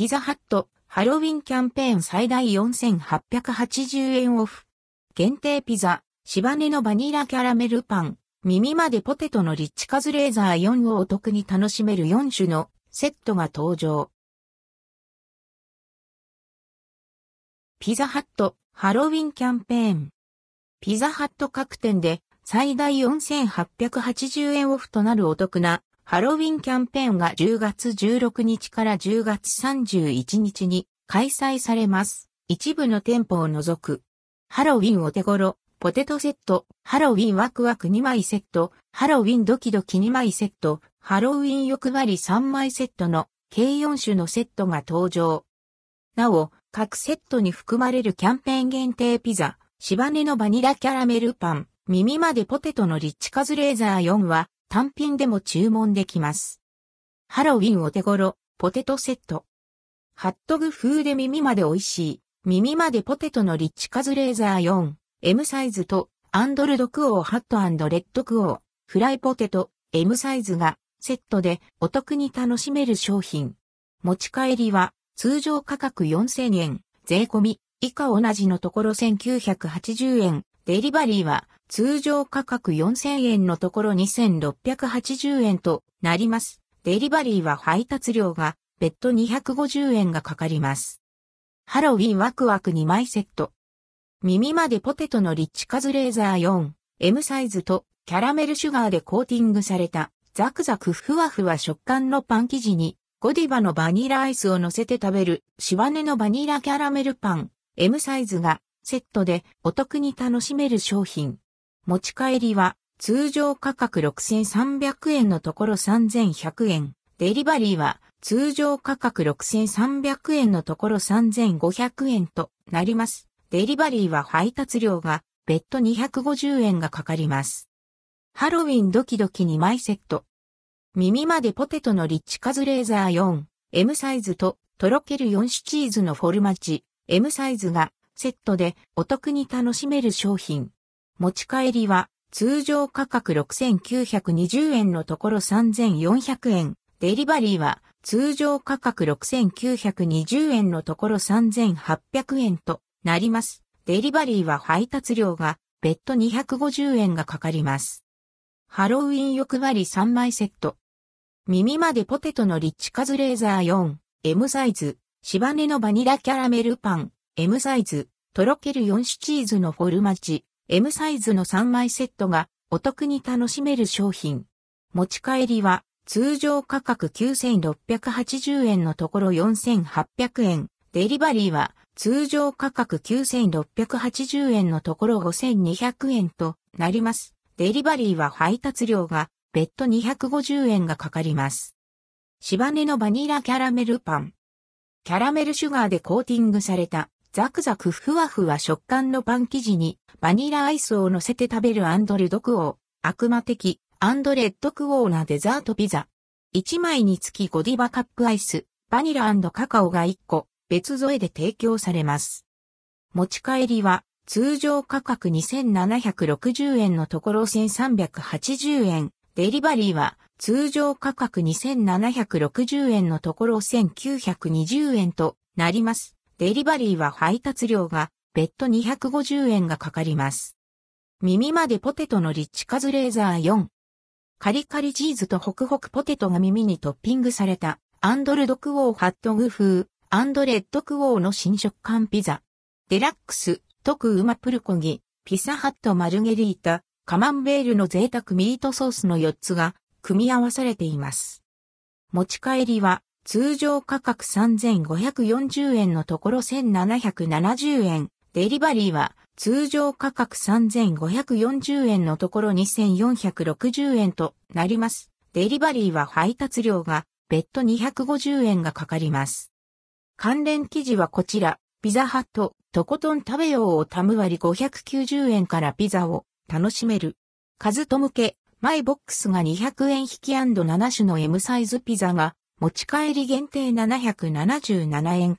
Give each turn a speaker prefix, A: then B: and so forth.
A: ピザハット、ハロウィンキャンペーン最大4880円オフ。限定ピザ、シバネのバニラキャラメルパン、耳までポテトのリッチカズレーザー4をお得に楽しめる4種のセットが登場。ピザハット、ハロウィンキャンペーン。ピザハット各店で最大4880円オフとなるお得なハロウィンキャンペーンが10月16日から10月31日に開催されます。一部の店舗を除く。ハロウィンお手頃、ポテトセット、ハロウィンワクワク2枚セット、ハロウィンドキドキ2枚セット、ハロウィン欲張り3枚セットの計4種のセットが登場。なお、各セットに含まれるキャンペーン限定ピザ、シバネのバニラキャラメルパン、耳までポテトのリッチカズレーザー4は単品でも注文できます。ハロウィンお手頃、ポテトセット。ハットグ風で耳まで美味しい、耳までポテトのリッチカズレーザー4、M サイズと、 and ldquo ハット rdquo、フライポテト、M サイズが、セットでお得に楽しめる商品。持ち帰りは、通常価格4000円、税込み、以下同じのところ1980円、デリバリーは通常価格4000円のところ2680円となります。デリバリーは配達料が別途250円がかかります。ハロウィンワクワク2枚セット。耳までポテトのリッチカズレーザー4、M サイズとキャラメルシュガーでコーティングされたザクザクふわふわ食感のパン生地にゴディバのバニラアイスを乗せて食べる、シワネのバニラキャラメルパン、M サイズがセットでお得に楽しめる商品。持ち帰りは通常価格6300円のところ3100円。デリバリーは通常価格6300円のところ3500円となります。デリバリーは配達料が別途250円がかかります。ハロウィンドキドキ2枚セット。耳までポテトのリッチカズレーザー4、M サイズととろける4種チーズのフォルマチ、M サイズがセットでお得に楽しめる商品。持ち帰りは通常価格6920円のところ3400円。デリバリーは通常価格6920円のところ3800円となります。デリバリーは配達料が別途250円がかかります。ハロウィン欲張り3枚セット。耳までポテトのリッチカズレーザー4、M サイズ、シバネのバニラキャラメルパン、M サイズ、とろける4種チーズのフォルマチ、M サイズの3枚セットがお得に楽しめる商品。持ち帰りは通常価格9680円のところ4800円。デリバリーは通常価格9680円のところ5200円となります。デリバリーは配達料が別途250円がかかります。シバネのバニラキャラメルパン。キャラメルシュガーでコーティングされたザクザクふわふわ食感のパン生地にバニラアイスを乗せて食べる and ldquo、悪魔的 and rdquo なデザートピザ。1枚につきゴディバカップアイス、バニラカカオが1個、別添えで提供されます。持ち帰りは通常価格2760円のところ1380円。デリバリーは通常価格2760円のところ1920円となります。デリバリーは配達料が別途250円がかかります。耳までポテトのリッチカズレーザー4。カリカリチーズとホクホクポテトが耳にトッピングされた and ldquo ハットグ風 and rdquo の新食感ピザ。デラックス特うまプルコギ、ピザハットマルゲリータ、カマンベールの贅沢ミートソースの4つが組み合わされています。持ち帰りは通常価格3540円のところ1770円。デリバリーは通常価格3540円のところ2460円となります。デリバリーは配達料が別途250円がかかります。関連記事はこちら、ピザハット、とことん食べようをタム割り590円からピザを楽しめる。カズト向け、マイボックスが200円引き &7 種の M サイズピザが持ち帰り限定777円。